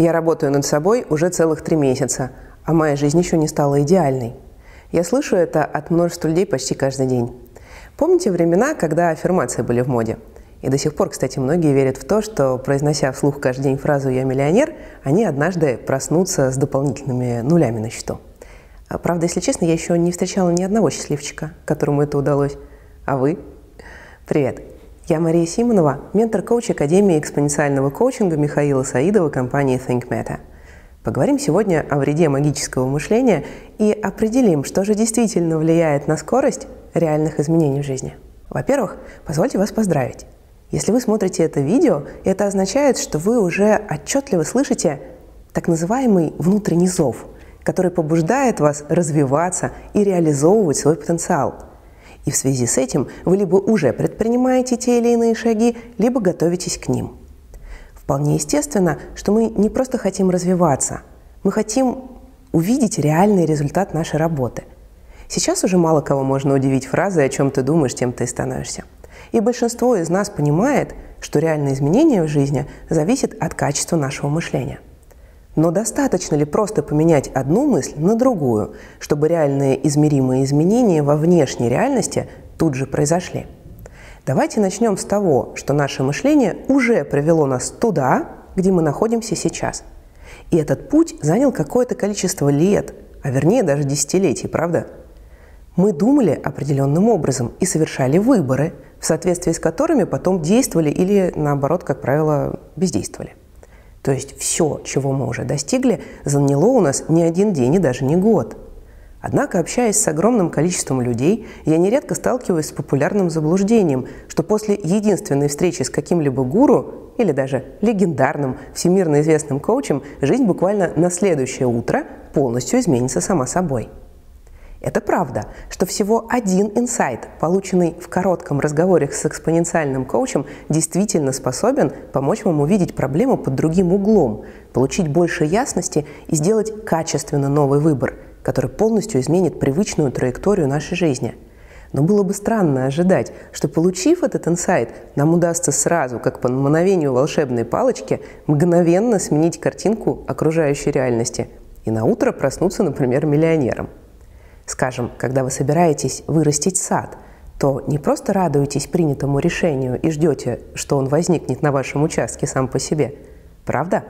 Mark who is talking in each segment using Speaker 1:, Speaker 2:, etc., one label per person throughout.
Speaker 1: Я работаю над собой уже целых три месяца, а моя жизнь еще не стала идеальной. Я слышу это от множества людей почти каждый день. Помните времена, когда аффирмации были в моде? И до сих пор, кстати, многие верят в то, что, произнося вслух каждый день фразу «я миллионер», они однажды проснутся с дополнительными нулями на счету. А, правда, если честно, я еще не встречала ни одного счастливчика, которому это удалось. А вы? Привет! Я Мария Симонова, ментор-коуч Академии экспоненциального коучинга Михаила Саидова компании ThinkMeta. Поговорим сегодня о вреде магического мышления и определим, что же действительно влияет на скорость реальных изменений в жизни. Во-первых, позвольте вас поздравить. Если вы смотрите это видео, это означает, что вы уже отчетливо слышите так называемый внутренний зов, который побуждает вас развиваться и реализовывать свой потенциал – и в связи с этим вы либо уже предпринимаете те или иные шаги, либо готовитесь к ним. Вполне естественно, что мы не просто хотим развиваться, мы хотим увидеть реальный результат нашей работы. Сейчас уже мало кого можно удивить фразой «о чем ты думаешь, тем ты и становишься». И большинство из нас понимает, что реальные изменения в жизни зависят от качества нашего мышления – но достаточно ли просто поменять одну мысль на другую, чтобы реальные измеримые изменения во внешней реальности тут же произошли? Давайте начнем с того, что наше мышление уже привело нас туда, где мы находимся сейчас. И этот путь занял какое-то количество лет, а вернее даже десятилетий, правда? Мы думали определенным образом и совершали выборы, в соответствии с которыми потом действовали или, наоборот, как правило, бездействовали. То есть все, чего мы уже достигли, заняло у нас не один день и даже не год. Однако, общаясь с огромным количеством людей, я нередко сталкиваюсь с популярным заблуждением, что после единственной встречи с каким-либо гуру или даже легендарным, всемирно известным коучем, жизнь буквально на следующее утро полностью изменится сама собой – это правда, что всего один инсайт, полученный в коротком разговоре с экспоненциальным коучем, действительно способен помочь вам увидеть проблему под другим углом, получить больше ясности и сделать качественно новый выбор, который полностью изменит привычную траекторию нашей жизни. Но было бы странно ожидать, что получив этот инсайт, нам удастся сразу, как по мановению волшебной палочки, мгновенно сменить картинку окружающей реальности и на утро проснуться, например, миллионером – Скажем, когда вы собираетесь вырастить сад, то не просто радуетесь принятому решению и ждете, что он возникнет на вашем участке сам по себе. Правда?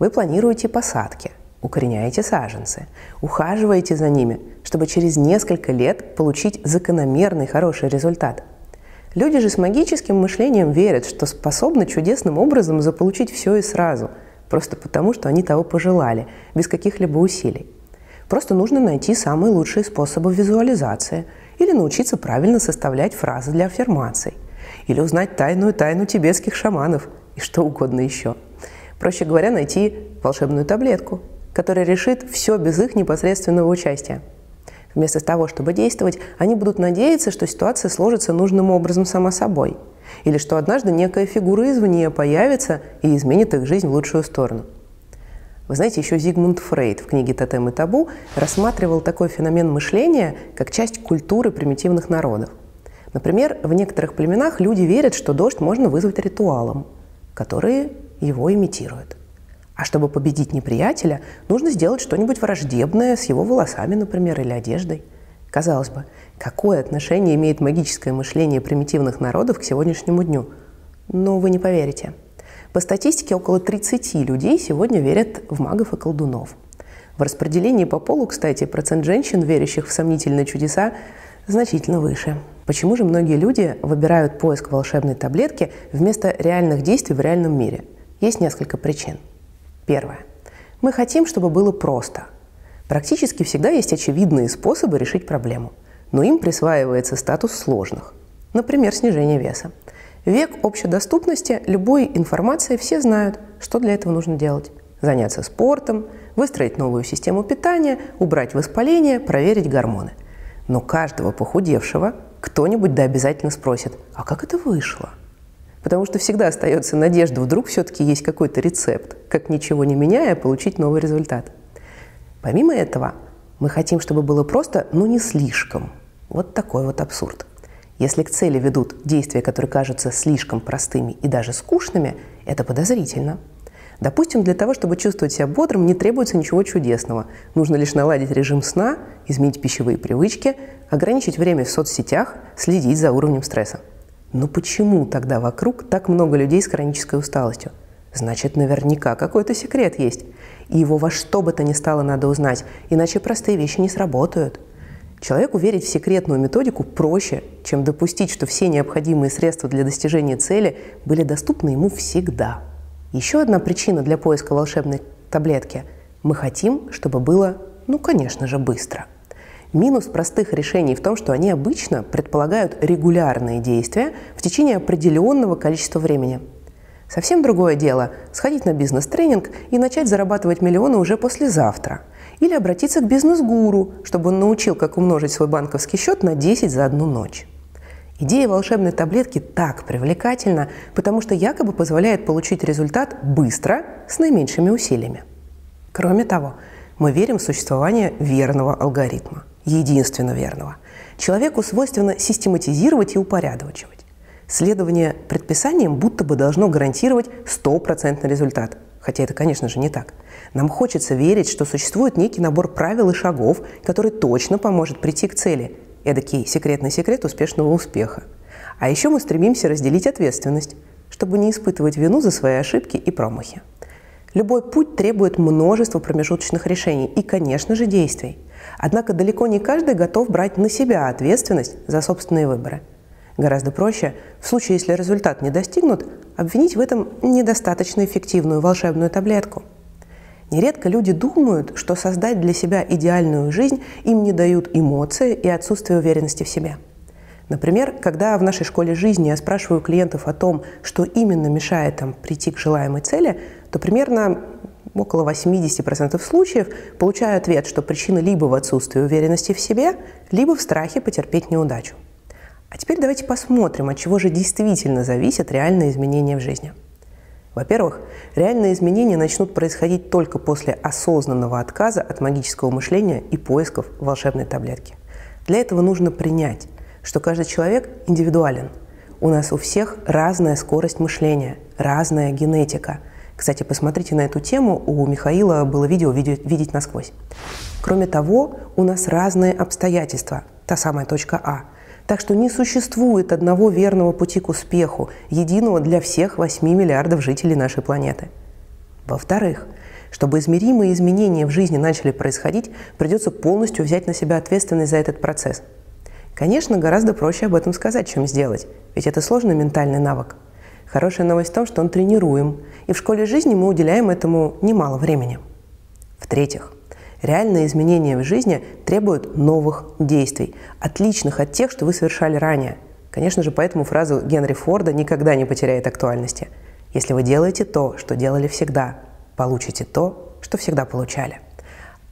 Speaker 1: Вы планируете посадки, укореняете саженцы, ухаживаете за ними, чтобы через несколько лет получить закономерный хороший результат. Люди же с магическим мышлением верят, что способны чудесным образом заполучить все и сразу, просто потому, что они того пожелали, без каких-либо усилий. Просто нужно найти самые лучшие способы визуализации или научиться правильно составлять фразы для аффирмаций, или узнать тайную тайну тибетских шаманов и что угодно еще. Проще говоря, найти волшебную таблетку, которая решит все без их непосредственного участия. Вместо того, чтобы действовать, они будут надеяться, что ситуация сложится нужным образом сама собой, или что однажды некая фигура извне появится и изменит их жизнь в лучшую сторону – вы знаете, еще Зигмунд Фрейд в книге «Тотем и табу» рассматривал такой феномен мышления как часть культуры примитивных народов. Например, в некоторых племенах люди верят, что дождь можно вызвать ритуалом, который его имитирует. А чтобы победить неприятеля, нужно сделать что-нибудь враждебное с его волосами, например, или одеждой. Казалось бы, какое отношение имеет магическое мышление примитивных народов к сегодняшнему дню? Но вы не поверите – по статистике, около 30 людей сегодня верят в магов и колдунов. В распределении по полу, кстати, процент женщин, верящих в сомнительные чудеса, значительно выше. Почему же многие люди выбирают поиск волшебной таблетки вместо реальных действий в реальном мире? Есть несколько причин. Первое. Мы хотим, чтобы было просто. Практически всегда есть очевидные способы решить проблему, но им присваивается статус сложных. Например, снижение веса. Век общедоступности любой информации все знают, что для этого нужно делать. Заняться спортом, выстроить новую систему питания, убрать воспаление, проверить гормоны. Но каждого похудевшего кто-нибудь да обязательно спросит, а как это вышло? Потому что всегда остается надежда, вдруг все-таки есть какой-то рецепт, как ничего не меняя, получить новый результат. Помимо этого, мы хотим, чтобы было просто, но не слишком. Вот такой вот абсурд. Если к цели ведут действия, которые кажутся слишком простыми и даже скучными, это подозрительно. Допустим, для того, чтобы чувствовать себя бодрым, не требуется ничего чудесного. Нужно лишь наладить режим сна, изменить пищевые привычки, ограничить время в соцсетях, следить за уровнем стресса. Но почему тогда вокруг так много людей с хронической усталостью? Значит, наверняка какой-то секрет есть. И его во что бы то ни стало надо узнать, иначе простые вещи не сработают. Человеку верить в секретную методику проще, чем допустить, что все необходимые средства для достижения цели были доступны ему всегда – еще одна причина для поиска волшебной таблетки – мы хотим, чтобы было, ну, конечно же, быстро. Минус простых решений в том, что они обычно предполагают регулярные действия в течение определенного количества времени. Совсем другое дело – сходить на бизнес-тренинг и начать зарабатывать миллионы уже послезавтра. Или обратиться к бизнес-гуру, чтобы он научил, как умножить свой банковский счет на 10 за одну ночь. Идея волшебной таблетки так привлекательна, потому что якобы позволяет получить результат быстро, с наименьшими усилиями. Кроме того, мы верим в существование верного алгоритма, единственно верного. Человеку свойственно систематизировать и упорядочивать. Следование предписаниям будто бы должно гарантировать стопроцентный результат. Хотя это, конечно же, не так. Нам хочется верить, что существует некий набор правил и шагов, который точно поможет прийти к цели – Эдакий секретный секрет успешного успеха. А еще мы стремимся разделить ответственность, чтобы не испытывать вину за свои ошибки и промахи. Любой путь требует множества промежуточных решений и, конечно же, действий. Однако далеко не каждый готов брать на себя ответственность за собственные выборы. Гораздо проще, в случае, если результат не достигнут, обвинить в этом недостаточно эффективную волшебную таблетку – Нередко люди думают, что создать для себя идеальную жизнь им не дают эмоции и отсутствие уверенности в себе. Например, когда в нашей школе жизни я спрашиваю клиентов о том, что именно мешает им прийти к желаемой цели, то примерно около 80% случаев получаю ответ, что причина либо в отсутствии уверенности в себе, либо в страхе потерпеть неудачу. А теперь давайте посмотрим, от чего же действительно зависят реальные изменения в жизни – во-первых, реальные изменения начнут происходить только после осознанного отказа от магического мышления и поисков волшебной таблетки. Для этого нужно принять, что каждый человек индивидуален. У нас у всех разная скорость мышления, разная генетика. Кстати, посмотрите на эту тему, у Михаила было видео «Видеть насквозь». Кроме того, у нас разные обстоятельства, та самая точка А – так что не существует одного верного пути к успеху, единого для всех 8 миллиардов жителей нашей планеты. Во-вторых, чтобы измеримые изменения в жизни начали происходить, придется полностью взять на себя ответственность за этот процесс. Конечно, гораздо проще об этом сказать, чем сделать, ведь это сложный ментальный навык. Хорошая новость в том, что он тренируем, и в школе жизни мы уделяем этому немало времени. В-третьих, Реальные изменения в жизни требуют новых действий, отличных от тех, что вы совершали ранее. Конечно же, поэтому фраза Генри Форда никогда не потеряет актуальности. Если вы делаете то, что делали всегда, получите то, что всегда получали.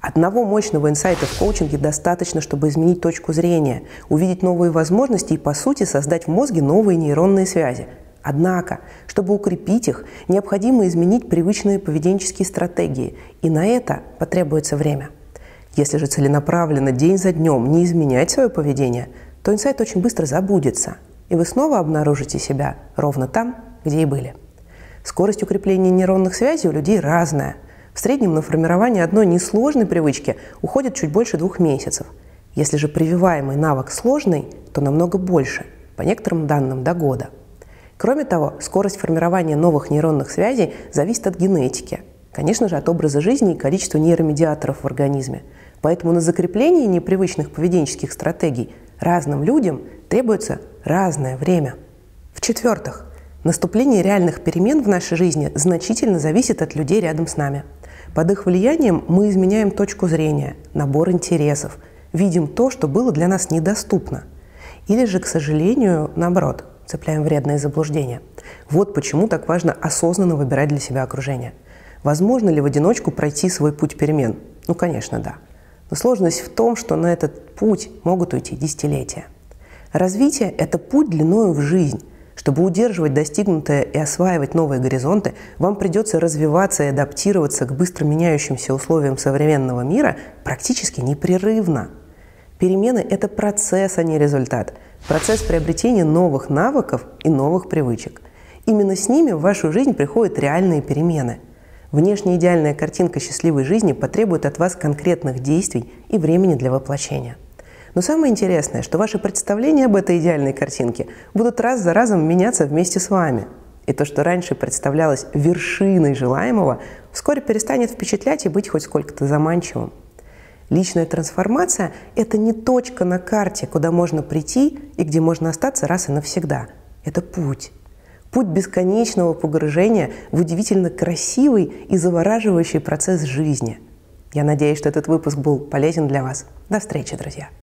Speaker 1: Одного мощного инсайта в коучинге достаточно, чтобы изменить точку зрения, увидеть новые возможности и, по сути, создать в мозге новые нейронные связи – Однако, чтобы укрепить их, необходимо изменить привычные поведенческие стратегии, и на это потребуется время. Если же целенаправленно день за днем не изменять свое поведение, то инсайт очень быстро забудется, и вы снова обнаружите себя ровно там, где и были. Скорость укрепления нейронных связей у людей разная. В среднем на формирование одной несложной привычки уходит чуть больше двух месяцев. Если же прививаемый навык сложный, то намного больше, по некоторым данным до года – Кроме того, скорость формирования новых нейронных связей зависит от генетики, конечно же, от образа жизни и количества нейромедиаторов в организме. Поэтому на закрепление непривычных поведенческих стратегий разным людям требуется разное время. В-четвертых, наступление реальных перемен в нашей жизни значительно зависит от людей рядом с нами. Под их влиянием мы изменяем точку зрения, набор интересов, видим то, что было для нас недоступно. Или же, к сожалению, наоборот – цепляем вредные заблуждения. Вот почему так важно осознанно выбирать для себя окружение. Возможно ли в одиночку пройти свой путь перемен? Ну, конечно, да. Но сложность в том, что на этот путь могут уйти десятилетия. Развитие – это путь длиною в жизнь. Чтобы удерживать достигнутое и осваивать новые горизонты, вам придется развиваться и адаптироваться к быстро меняющимся условиям современного мира практически непрерывно. Перемены – это процесс, а не результат – Процесс приобретения новых навыков и новых привычек. Именно с ними в вашу жизнь приходят реальные перемены. Внешне идеальная картинка счастливой жизни потребует от вас конкретных действий и времени для воплощения. Но самое интересное, что ваши представления об этой идеальной картинке будут раз за разом меняться вместе с вами. И то, что раньше представлялось вершиной желаемого, вскоре перестанет впечатлять и быть хоть сколько-то заманчивым. Личная трансформация – это не точка на карте, куда можно прийти и где можно остаться раз и навсегда. Это путь. Путь бесконечного погружения в удивительно красивый и завораживающий процесс жизни. Я надеюсь, что этот выпуск был полезен для вас. До встречи, друзья!